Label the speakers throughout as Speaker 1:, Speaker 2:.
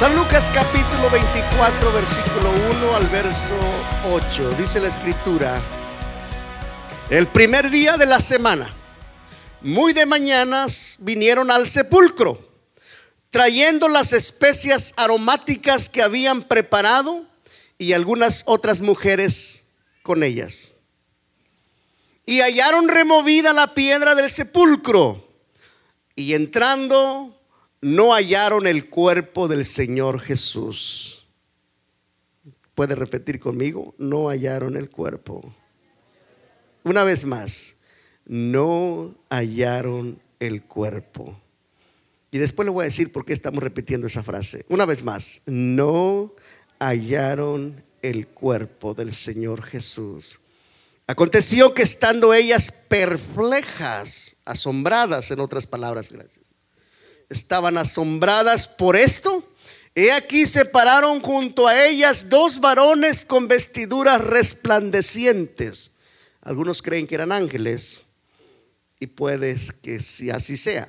Speaker 1: San Lucas capítulo 24, versículo 1 al verso 8. Dice la escritura, el primer día de la semana, muy de mañanas, vinieron al sepulcro, trayendo las especias aromáticas que habían preparado y algunas otras mujeres con ellas. Y hallaron removida la piedra del sepulcro, y entrando no hallaron el cuerpo del Señor Jesús. ¿Puede repetir conmigo? No hallaron el cuerpo. Una vez más, no hallaron el cuerpo. Y después le voy a decir por qué estamos repitiendo esa frase. Una vez más, no hallaron el cuerpo del Señor Jesús. Aconteció que estando ellas perplejas, asombradas, en otras palabras, gracias estaban asombradas por esto. He aquí se pararon junto a ellas dos varones con vestiduras resplandecientes. Algunos creen que eran ángeles y puede que así sea.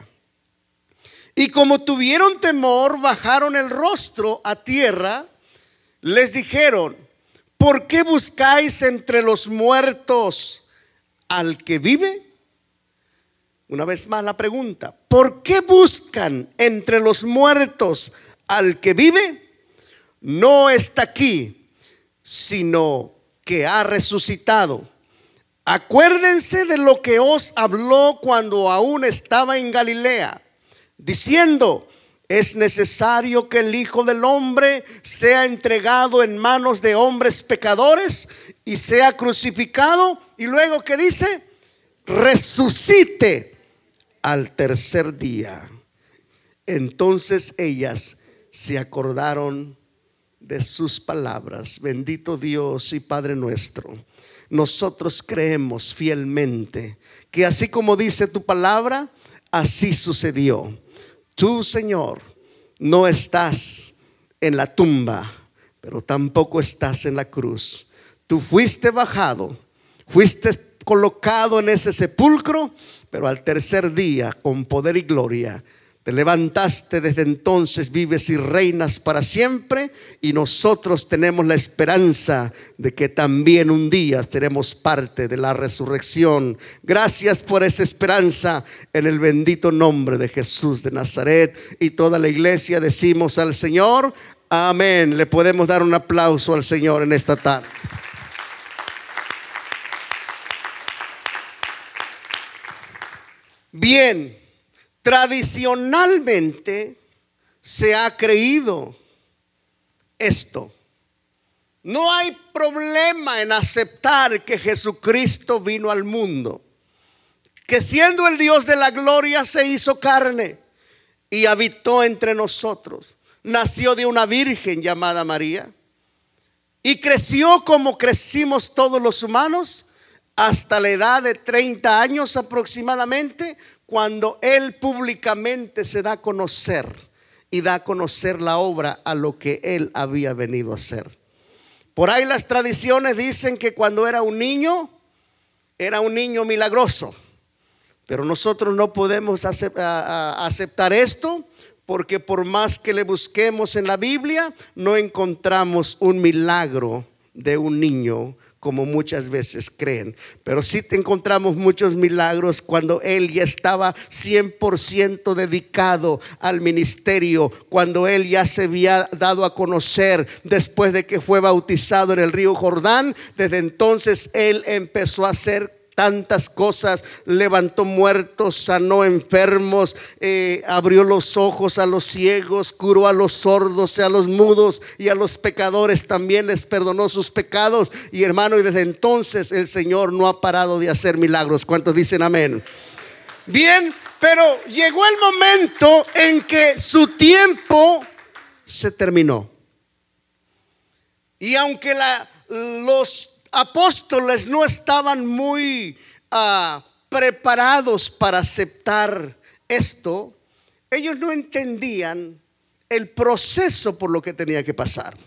Speaker 1: Y como tuvieron temor, bajaron el rostro a tierra, les dijeron, ¿por qué buscáis entre los muertos al que vive? Una vez más la pregunta, ¿por qué buscan entre los muertos al que vive? No está aquí, sino que ha resucitado. Acuérdense de lo que os habló cuando aún estaba en Galilea, diciendo, es necesario que el Hijo del Hombre sea entregado en manos de hombres pecadores y sea crucificado. Y luego que dice, resucite al tercer día. Entonces ellas se acordaron de sus palabras. Bendito Dios y Padre nuestro. Nosotros creemos fielmente que así como dice tu palabra, así sucedió. Tú, Señor, no estás en la tumba, pero tampoco estás en la cruz. Tú fuiste bajado, fuiste colocado en ese sepulcro pero al tercer día, con poder y gloria, te levantaste desde entonces, vives y reinas para siempre y nosotros tenemos la esperanza de que también un día seremos parte de la resurrección. Gracias por esa esperanza en el bendito nombre de Jesús de Nazaret y toda la iglesia decimos al Señor, amén. Le podemos dar un aplauso al Señor en esta tarde. Bien, tradicionalmente se ha creído esto. No hay problema en aceptar que Jesucristo vino al mundo, que siendo el Dios de la gloria se hizo carne y habitó entre nosotros. Nació de una virgen llamada María y creció como crecimos todos los humanos hasta la edad de 30 años aproximadamente, cuando él públicamente se da a conocer y da a conocer la obra a lo que él había venido a hacer. Por ahí las tradiciones dicen que cuando era un niño, era un niño milagroso. Pero nosotros no podemos aceptar esto porque por más que le busquemos en la Biblia, no encontramos un milagro de un niño como muchas veces creen. Pero sí te encontramos muchos milagros cuando él ya estaba 100% dedicado al ministerio, cuando él ya se había dado a conocer después de que fue bautizado en el río Jordán. Desde entonces él empezó a hacer tantas cosas, levantó muertos, sanó enfermos, eh, abrió los ojos a los ciegos, curó a los sordos, a los mudos y a los pecadores también les perdonó sus pecados. Y hermano, y desde entonces el Señor no ha parado de hacer milagros. ¿Cuántos dicen amén? Bien, pero llegó el momento en que su tiempo se terminó. Y aunque la, los apóstoles no estaban muy ah, preparados para aceptar esto, ellos no entendían el proceso por lo que tenía que pasar.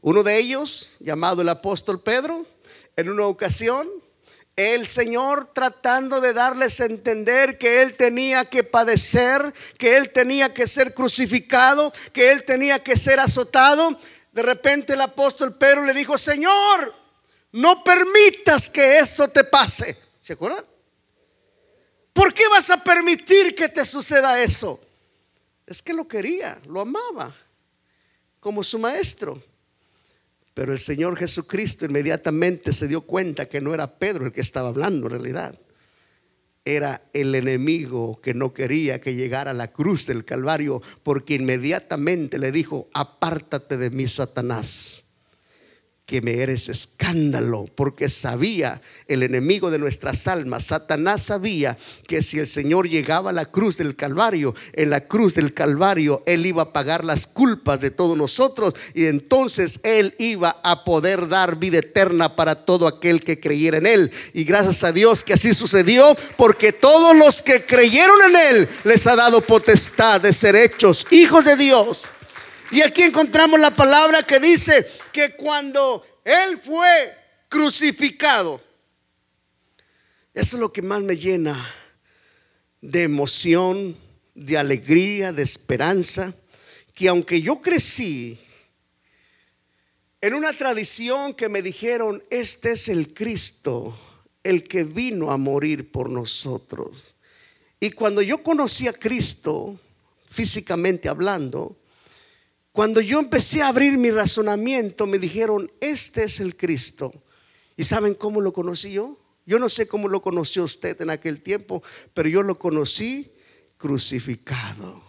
Speaker 1: Uno de ellos, llamado el apóstol Pedro, en una ocasión, el Señor tratando de darles a entender que Él tenía que padecer, que Él tenía que ser crucificado, que Él tenía que ser azotado. De repente el apóstol Pedro le dijo, Señor, no permitas que eso te pase. ¿Se acuerdan? ¿Por qué vas a permitir que te suceda eso? Es que lo quería, lo amaba, como su maestro. Pero el Señor Jesucristo inmediatamente se dio cuenta que no era Pedro el que estaba hablando en realidad. Era el enemigo que no quería que llegara a la cruz del Calvario porque inmediatamente le dijo, apártate de mí, Satanás que me eres escándalo, porque sabía el enemigo de nuestras almas, Satanás sabía que si el Señor llegaba a la cruz del Calvario, en la cruz del Calvario, Él iba a pagar las culpas de todos nosotros y entonces Él iba a poder dar vida eterna para todo aquel que creyera en Él. Y gracias a Dios que así sucedió, porque todos los que creyeron en Él les ha dado potestad de ser hechos hijos de Dios. Y aquí encontramos la palabra que dice que cuando Él fue crucificado, eso es lo que más me llena de emoción, de alegría, de esperanza, que aunque yo crecí en una tradición que me dijeron, este es el Cristo, el que vino a morir por nosotros. Y cuando yo conocí a Cristo, físicamente hablando, cuando yo empecé a abrir mi razonamiento, me dijeron, este es el Cristo. ¿Y saben cómo lo conocí yo? Yo no sé cómo lo conoció usted en aquel tiempo, pero yo lo conocí crucificado.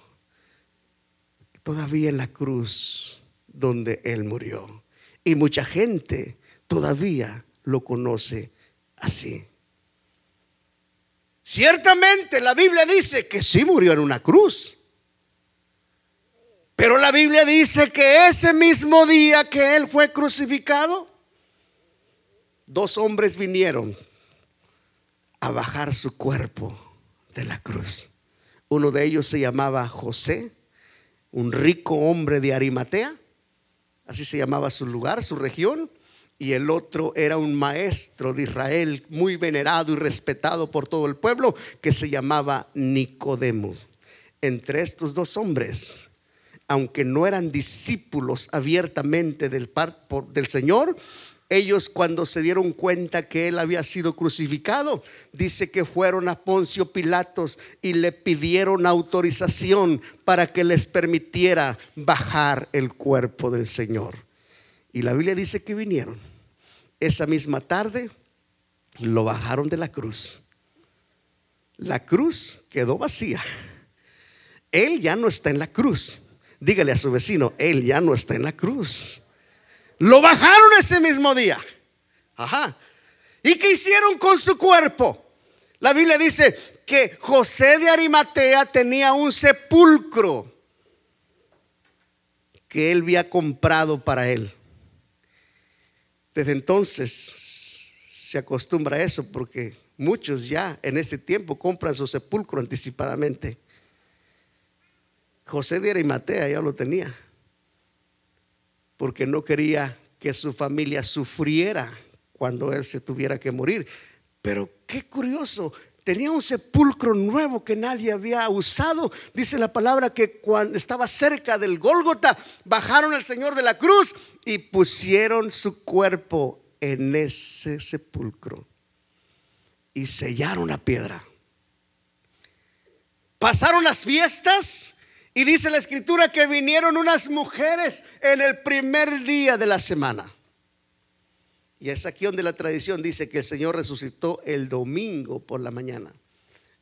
Speaker 1: Todavía en la cruz donde Él murió. Y mucha gente todavía lo conoce así. Ciertamente la Biblia dice que sí murió en una cruz. Pero la Biblia dice que ese mismo día que él fue crucificado, dos hombres vinieron a bajar su cuerpo de la cruz. Uno de ellos se llamaba José, un rico hombre de Arimatea, así se llamaba su lugar, su región, y el otro era un maestro de Israel muy venerado y respetado por todo el pueblo que se llamaba Nicodemo. Entre estos dos hombres aunque no eran discípulos abiertamente del, del Señor, ellos cuando se dieron cuenta que él había sido crucificado, dice que fueron a Poncio Pilatos y le pidieron autorización para que les permitiera bajar el cuerpo del Señor. Y la Biblia dice que vinieron. Esa misma tarde lo bajaron de la cruz. La cruz quedó vacía. Él ya no está en la cruz. Dígale a su vecino, él ya no está en la cruz. Lo bajaron ese mismo día. Ajá. ¿Y qué hicieron con su cuerpo? La Biblia dice que José de Arimatea tenía un sepulcro que él había comprado para él. Desde entonces se acostumbra a eso porque muchos ya en este tiempo compran su sepulcro anticipadamente. José de Arimatea ya lo tenía, porque no quería que su familia sufriera cuando él se tuviera que morir. Pero qué curioso, tenía un sepulcro nuevo que nadie había usado. Dice la palabra que cuando estaba cerca del Gólgota, bajaron al Señor de la cruz y pusieron su cuerpo en ese sepulcro y sellaron la piedra. Pasaron las fiestas y dice la escritura que vinieron unas mujeres en el primer día de la semana. Y es aquí donde la tradición dice que el Señor resucitó el domingo por la mañana.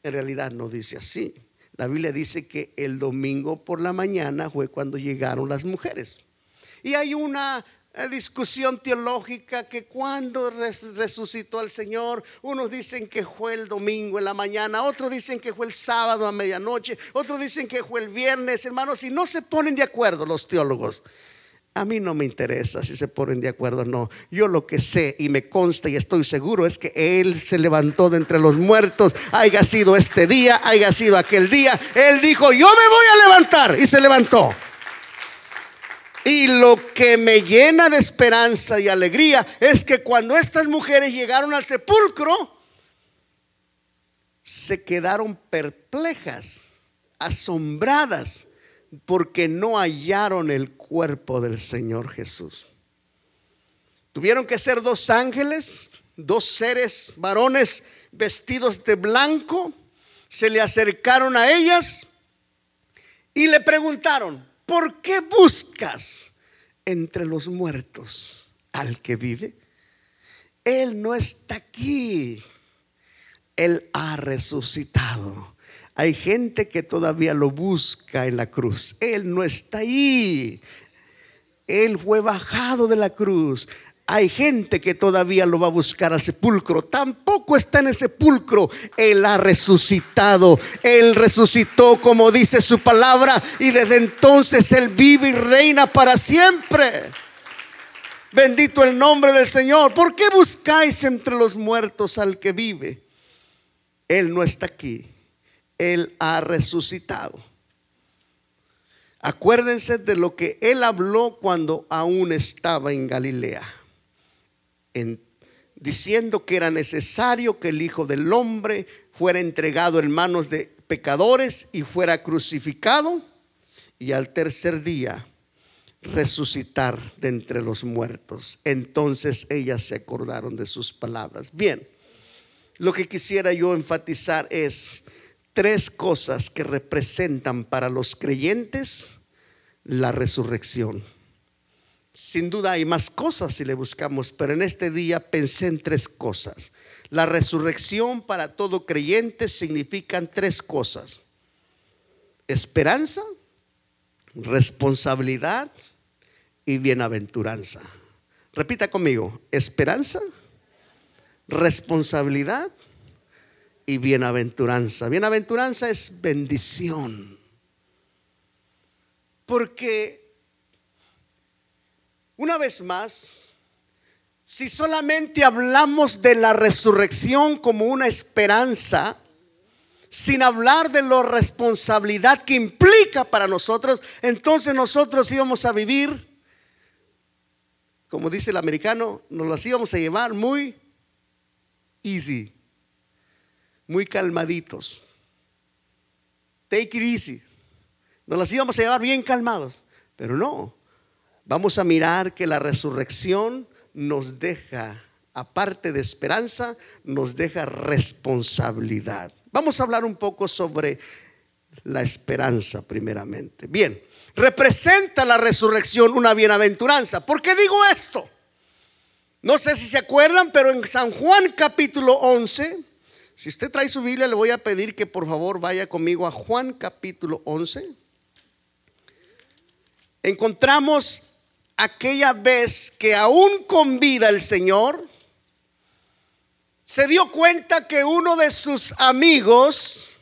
Speaker 1: En realidad no dice así. La Biblia dice que el domingo por la mañana fue cuando llegaron las mujeres. Y hay una discusión teológica que cuando resucitó al Señor, unos dicen que fue el domingo en la mañana, otros dicen que fue el sábado a medianoche, otros dicen que fue el viernes, hermanos, y no se ponen de acuerdo los teólogos. A mí no me interesa si se ponen de acuerdo o no. Yo lo que sé y me consta y estoy seguro es que Él se levantó de entre los muertos, haya sido este día, haya sido aquel día. Él dijo, yo me voy a levantar y se levantó. Y lo que me llena de esperanza y alegría es que cuando estas mujeres llegaron al sepulcro, se quedaron perplejas, asombradas, porque no hallaron el cuerpo del Señor Jesús. Tuvieron que ser dos ángeles, dos seres varones vestidos de blanco, se le acercaron a ellas y le preguntaron, ¿por qué buscas entre los muertos al que vive? Él no está aquí, Él ha resucitado. Hay gente que todavía lo busca en la cruz. Él no está ahí. Él fue bajado de la cruz. Hay gente que todavía lo va a buscar al sepulcro. Tampoco está en el sepulcro. Él ha resucitado. Él resucitó como dice su palabra. Y desde entonces Él vive y reina para siempre. Bendito el nombre del Señor. ¿Por qué buscáis entre los muertos al que vive? Él no está aquí. Él ha resucitado. Acuérdense de lo que Él habló cuando aún estaba en Galilea diciendo que era necesario que el Hijo del Hombre fuera entregado en manos de pecadores y fuera crucificado y al tercer día resucitar de entre los muertos. Entonces ellas se acordaron de sus palabras. Bien, lo que quisiera yo enfatizar es tres cosas que representan para los creyentes la resurrección. Sin duda hay más cosas si le buscamos, pero en este día pensé en tres cosas. La resurrección para todo creyente significan tres cosas. Esperanza, responsabilidad y bienaventuranza. Repita conmigo, esperanza, responsabilidad y bienaventuranza. Bienaventuranza es bendición. Porque una vez más, si solamente hablamos de la resurrección como una esperanza, sin hablar de la responsabilidad que implica para nosotros, entonces nosotros íbamos a vivir, como dice el americano, nos las íbamos a llevar muy easy, muy calmaditos. Take it easy. Nos las íbamos a llevar bien calmados, pero no vamos a mirar que la resurrección nos deja, aparte de esperanza, nos deja responsabilidad. Vamos a hablar un poco sobre la esperanza primeramente. Bien, representa la resurrección una bienaventuranza. ¿Por qué digo esto? No sé si se acuerdan, pero en San Juan capítulo 11, si usted trae su Biblia, le voy a pedir que por favor vaya conmigo a Juan capítulo 11. Encontramos aquella vez que aún con vida el Señor se dio cuenta que uno de sus amigos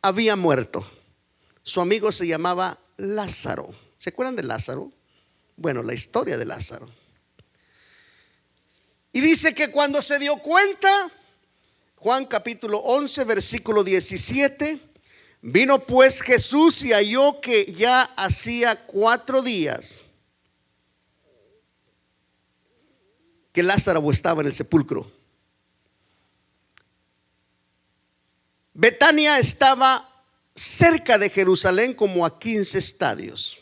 Speaker 1: había muerto. Su amigo se llamaba Lázaro. ¿Se acuerdan de Lázaro? Bueno, la historia de Lázaro. Y dice que cuando se dio cuenta, Juan capítulo 11, versículo 17, vino pues Jesús y halló que ya hacía cuatro días que Lázaro estaba en el sepulcro. Betania estaba cerca de Jerusalén como a 15 estadios.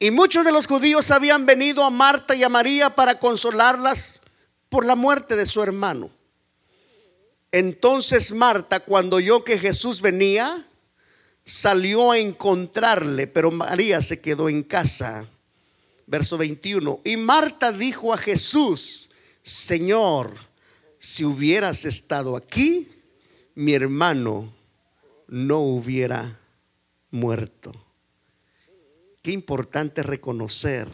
Speaker 1: Y muchos de los judíos habían venido a Marta y a María para consolarlas por la muerte de su hermano. Entonces Marta, cuando oyó que Jesús venía, salió a encontrarle, pero María se quedó en casa verso 21. Y Marta dijo a Jesús, Señor, si hubieras estado aquí, mi hermano no hubiera muerto. Qué importante reconocer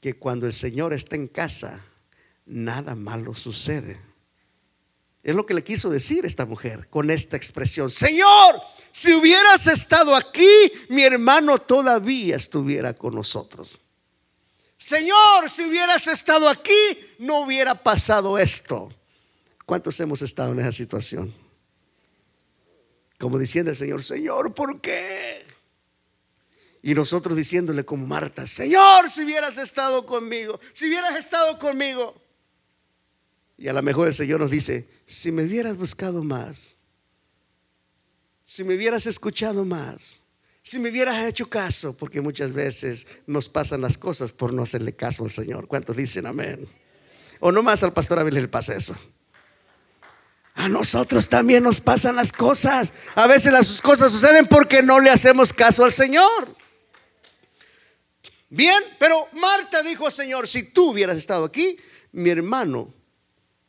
Speaker 1: que cuando el Señor está en casa, nada malo sucede. Es lo que le quiso decir esta mujer con esta expresión. Señor, si hubieras estado aquí, mi hermano todavía estuviera con nosotros. Señor, si hubieras estado aquí, no hubiera pasado esto. ¿Cuántos hemos estado en esa situación? Como diciendo el Señor, Señor, ¿por qué? Y nosotros diciéndole como Marta, Señor, si hubieras estado conmigo, si hubieras estado conmigo. Y a lo mejor el Señor nos dice, si me hubieras buscado más, si me hubieras escuchado más, si me hubieras hecho caso, porque muchas veces nos pasan las cosas por no hacerle caso al Señor. ¿Cuántos dicen amén? O no más al pastor Abel le pasa eso. A nosotros también nos pasan las cosas. A veces las cosas suceden porque no le hacemos caso al Señor. Bien, pero Marta dijo, Señor, si tú hubieras estado aquí, mi hermano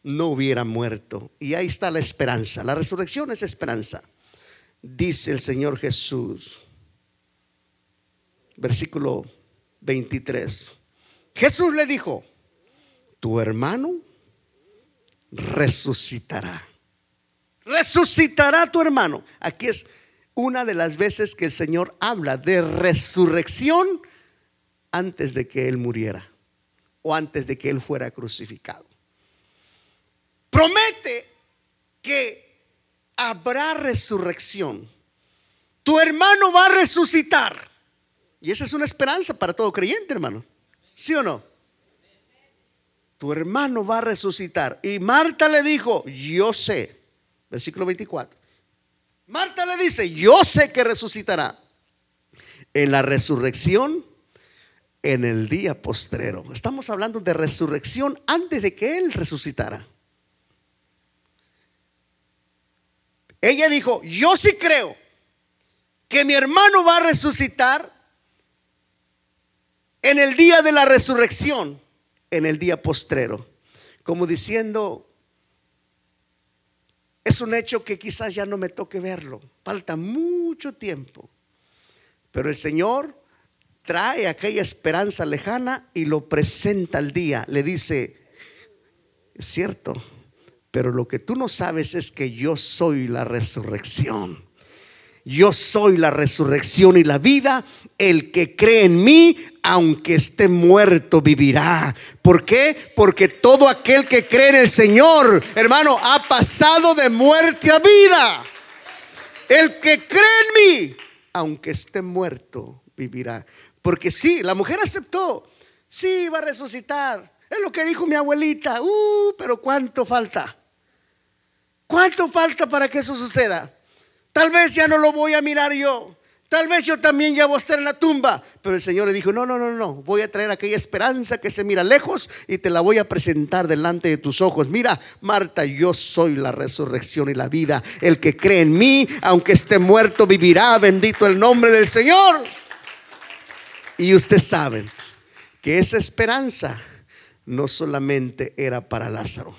Speaker 1: no hubiera muerto. Y ahí está la esperanza. La resurrección es esperanza. Dice el Señor Jesús. Versículo 23. Jesús le dijo, tu hermano resucitará. Resucitará tu hermano. Aquí es una de las veces que el Señor habla de resurrección antes de que Él muriera o antes de que Él fuera crucificado. Promete que habrá resurrección. Tu hermano va a resucitar. Y esa es una esperanza para todo creyente, hermano. ¿Sí o no? Tu hermano va a resucitar. Y Marta le dijo, yo sé. Versículo 24. Marta le dice, yo sé que resucitará en la resurrección en el día postrero. Estamos hablando de resurrección antes de que Él resucitara. Ella dijo, yo sí creo que mi hermano va a resucitar en el día de la resurrección, en el día postrero. Como diciendo, es un hecho que quizás ya no me toque verlo. Falta mucho tiempo. Pero el Señor trae aquella esperanza lejana y lo presenta al día. Le dice, es cierto, pero lo que tú no sabes es que yo soy la resurrección. Yo soy la resurrección y la vida. El que cree en mí, aunque esté muerto, vivirá. ¿Por qué? Porque todo aquel que cree en el Señor, hermano, ha pasado de muerte a vida. El que cree en mí, aunque esté muerto, vivirá. Porque sí, la mujer aceptó. Sí, va a resucitar. Es lo que dijo mi abuelita. Uh, pero ¿cuánto falta? ¿Cuánto falta para que eso suceda? Tal vez ya no lo voy a mirar yo. Tal vez yo también ya voy a estar en la tumba. Pero el Señor le dijo, no, no, no, no. Voy a traer aquella esperanza que se mira lejos y te la voy a presentar delante de tus ojos. Mira, Marta, yo soy la resurrección y la vida. El que cree en mí, aunque esté muerto, vivirá. Bendito el nombre del Señor. Y usted sabe que esa esperanza no solamente era para Lázaro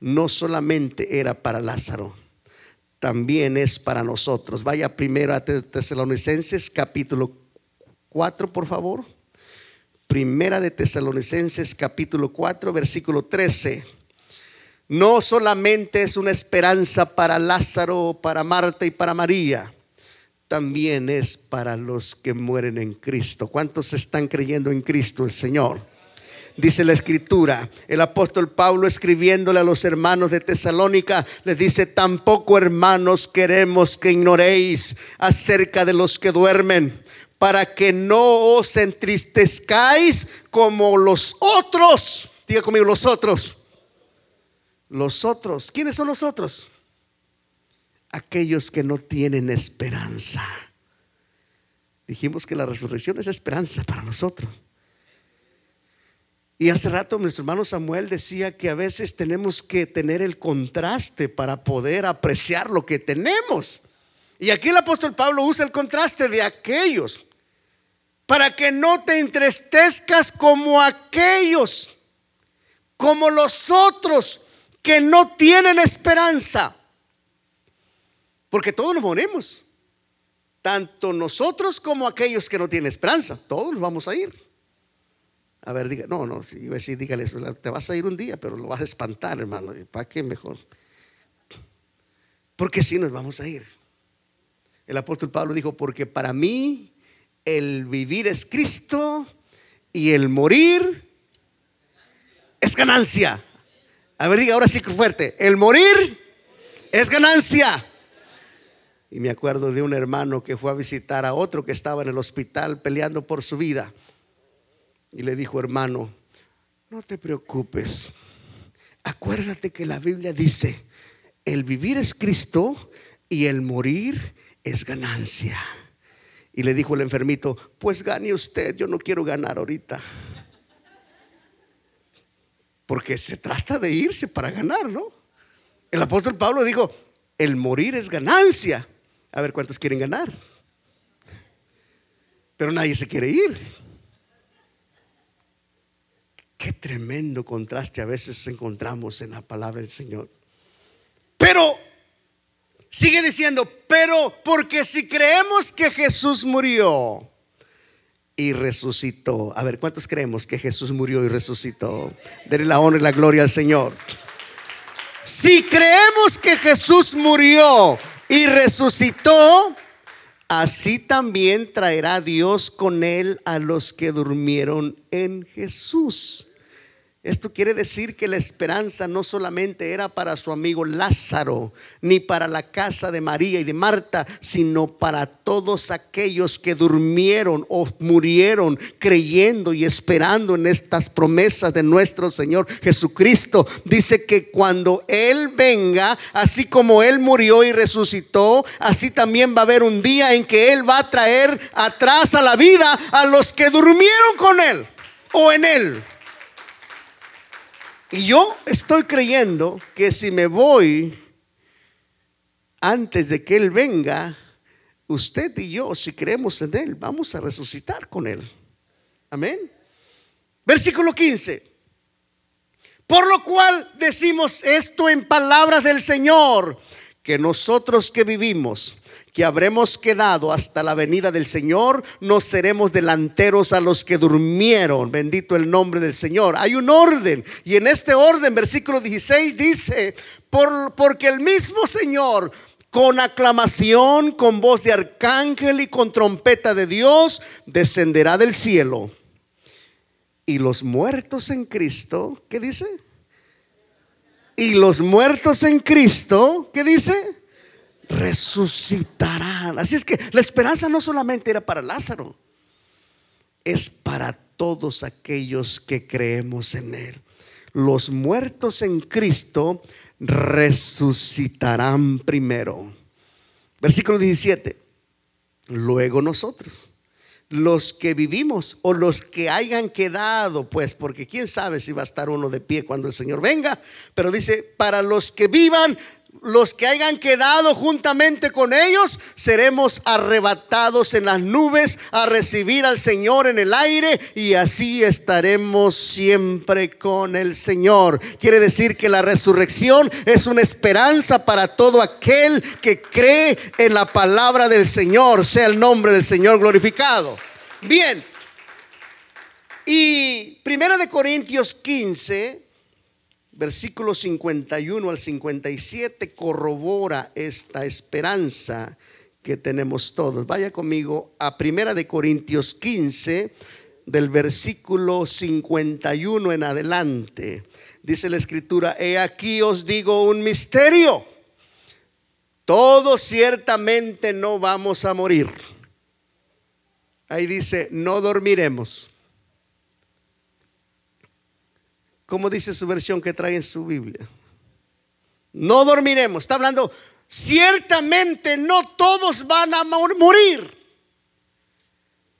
Speaker 1: no solamente era para Lázaro, también es para nosotros. Vaya primero a Tesalonicenses capítulo 4, por favor. Primera de Tesalonicenses capítulo 4, versículo 13. No solamente es una esperanza para Lázaro, para Marta y para María, también es para los que mueren en Cristo. ¿Cuántos están creyendo en Cristo el Señor? Dice la escritura. El apóstol Pablo escribiéndole a los hermanos de Tesalónica les dice, tampoco hermanos queremos que ignoréis acerca de los que duermen, para que no os entristezcáis como los otros. Diga conmigo, los otros. Los otros. ¿Quiénes son los otros? Aquellos que no tienen esperanza. Dijimos que la resurrección es esperanza para nosotros. Y hace rato nuestro hermano Samuel decía que a veces tenemos que tener el contraste para poder apreciar lo que tenemos. Y aquí el apóstol Pablo usa el contraste de aquellos, para que no te entristezcas como aquellos, como los otros que no tienen esperanza. Porque todos nos morimos, tanto nosotros como aquellos que no tienen esperanza, todos nos vamos a ir. A ver, diga, no, no, si iba a decir, dígale, te vas a ir un día, pero lo vas a espantar, hermano. ¿Para qué mejor? Porque si nos vamos a ir. El apóstol Pablo dijo, porque para mí el vivir es Cristo y el morir es ganancia. A ver, diga ahora sí fuerte, el morir es ganancia. Y me acuerdo de un hermano que fue a visitar a otro que estaba en el hospital peleando por su vida y le dijo, hermano, no te preocupes. Acuérdate que la Biblia dice, el vivir es Cristo y el morir es ganancia. Y le dijo el enfermito, pues gane usted, yo no quiero ganar ahorita. Porque se trata de irse para ganar, ¿no? El apóstol Pablo dijo, el morir es ganancia. A ver cuántos quieren ganar. Pero nadie se quiere ir. Qué tremendo contraste a veces encontramos en la palabra del Señor. Pero sigue diciendo, pero porque si creemos que Jesús murió y resucitó. A ver, ¿cuántos creemos que Jesús murió y resucitó? Denle la honra y la gloria al Señor. Si creemos que Jesús murió y resucitó, así también traerá Dios con él a los que durmieron en Jesús. Esto quiere decir que la esperanza no solamente era para su amigo Lázaro, ni para la casa de María y de Marta, sino para todos aquellos que durmieron o murieron creyendo y esperando en estas promesas de nuestro Señor Jesucristo. Dice que cuando Él venga, así como Él murió y resucitó, así también va a haber un día en que Él va a traer atrás a la vida a los que durmieron con Él o en Él. Y yo estoy creyendo que si me voy antes de que Él venga, usted y yo, si creemos en Él, vamos a resucitar con Él. Amén. Versículo 15. Por lo cual decimos esto en palabras del Señor, que nosotros que vivimos que habremos quedado hasta la venida del Señor, no seremos delanteros a los que durmieron. Bendito el nombre del Señor. Hay un orden. Y en este orden, versículo 16 dice, Por, porque el mismo Señor con aclamación, con voz de arcángel y con trompeta de Dios, descenderá del cielo. Y los muertos en Cristo, ¿qué dice? Y los muertos en Cristo, ¿qué dice? resucitarán. Así es que la esperanza no solamente era para Lázaro, es para todos aquellos que creemos en Él. Los muertos en Cristo resucitarán primero. Versículo 17. Luego nosotros, los que vivimos o los que hayan quedado, pues, porque quién sabe si va a estar uno de pie cuando el Señor venga, pero dice, para los que vivan, los que hayan quedado juntamente con ellos, seremos arrebatados en las nubes a recibir al Señor en el aire y así estaremos siempre con el Señor. Quiere decir que la resurrección es una esperanza para todo aquel que cree en la palabra del Señor, sea el nombre del Señor glorificado. Bien. Y Primera de Corintios 15 versículo 51 al 57 corrobora esta esperanza que tenemos todos. Vaya conmigo a Primera de Corintios 15 del versículo 51 en adelante. Dice la escritura, he aquí os digo un misterio. Todos ciertamente no vamos a morir. Ahí dice, no dormiremos como dice su versión que trae en su Biblia. No dormiremos. Está hablando, ciertamente no todos van a morir.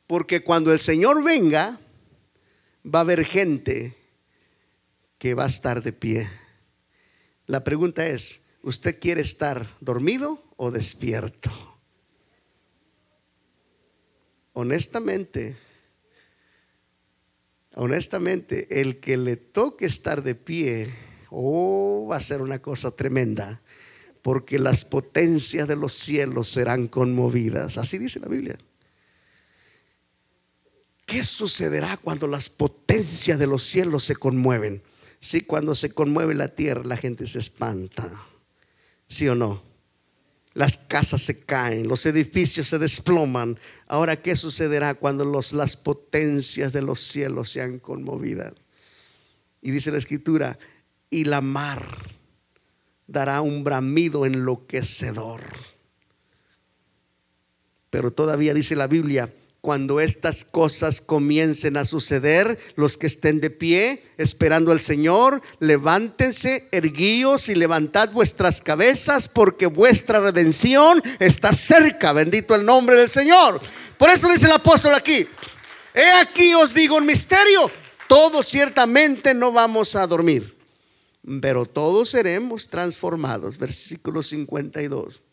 Speaker 1: Porque cuando el Señor venga, va a haber gente que va a estar de pie. La pregunta es, ¿usted quiere estar dormido o despierto? Honestamente, honestamente, el que le toque estar de pie, oh, va a ser una cosa tremenda, porque las potencias de los cielos serán conmovidas. Así dice la Biblia. ¿Qué sucederá cuando las potencias de los cielos se conmueven? Sí, cuando se conmueve la tierra, la gente se espanta. ¿Sí o no? Las casas se caen, los edificios se desploman. Ahora, ¿qué sucederá cuando las potencias de los cielos sean conmovidas? Y dice la escritura, y la mar dará un bramido enloquecedor. Pero todavía dice la Biblia, cuando estas cosas comiencen a suceder, los que estén de pie esperando al Señor, levántense, erguíos y levantad vuestras cabezas, porque vuestra redención está cerca. Bendito el nombre del Señor. Por eso dice el apóstol aquí, he aquí os digo un misterio, todos ciertamente no vamos a dormir, pero todos seremos transformados. Versículo 52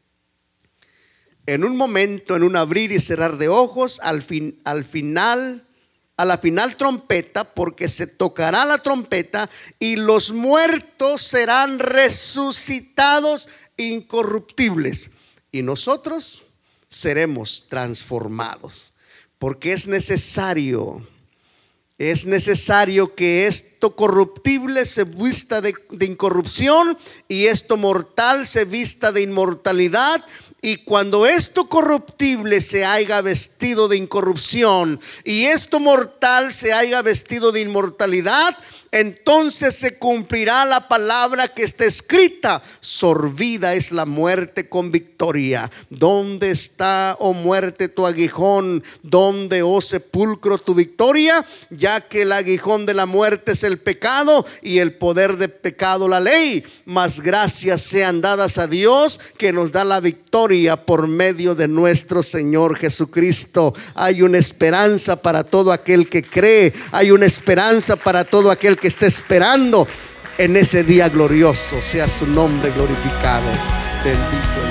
Speaker 1: en un momento, en un abrir y cerrar de ojos, al, fin, al final, a la final trompeta, porque se tocará la trompeta y los muertos serán resucitados incorruptibles y nosotros seremos transformados, porque es necesario. Es necesario que esto corruptible se vista de, de, incorrupción y esto mortal se vista de inmortalidad y cuando esto corruptible se haya vestido de incorrupción y esto mortal se haya vestido de inmortalidad, entonces se cumplirá la palabra que está escrita. Sorbida es la muerte con victoria. ¿Dónde está, oh muerte, tu aguijón? ¿Dónde, oh sepulcro, tu victoria? Ya que el aguijón de la muerte es el pecado y el poder de pecado la ley. Mas gracias sean dadas a Dios que nos da la victoria por medio de nuestro Señor Jesucristo. Hay una esperanza para todo aquel que cree. Hay una esperanza para todo aquel que que está esperando en ese día glorioso. Sea su nombre glorificado. Bendito.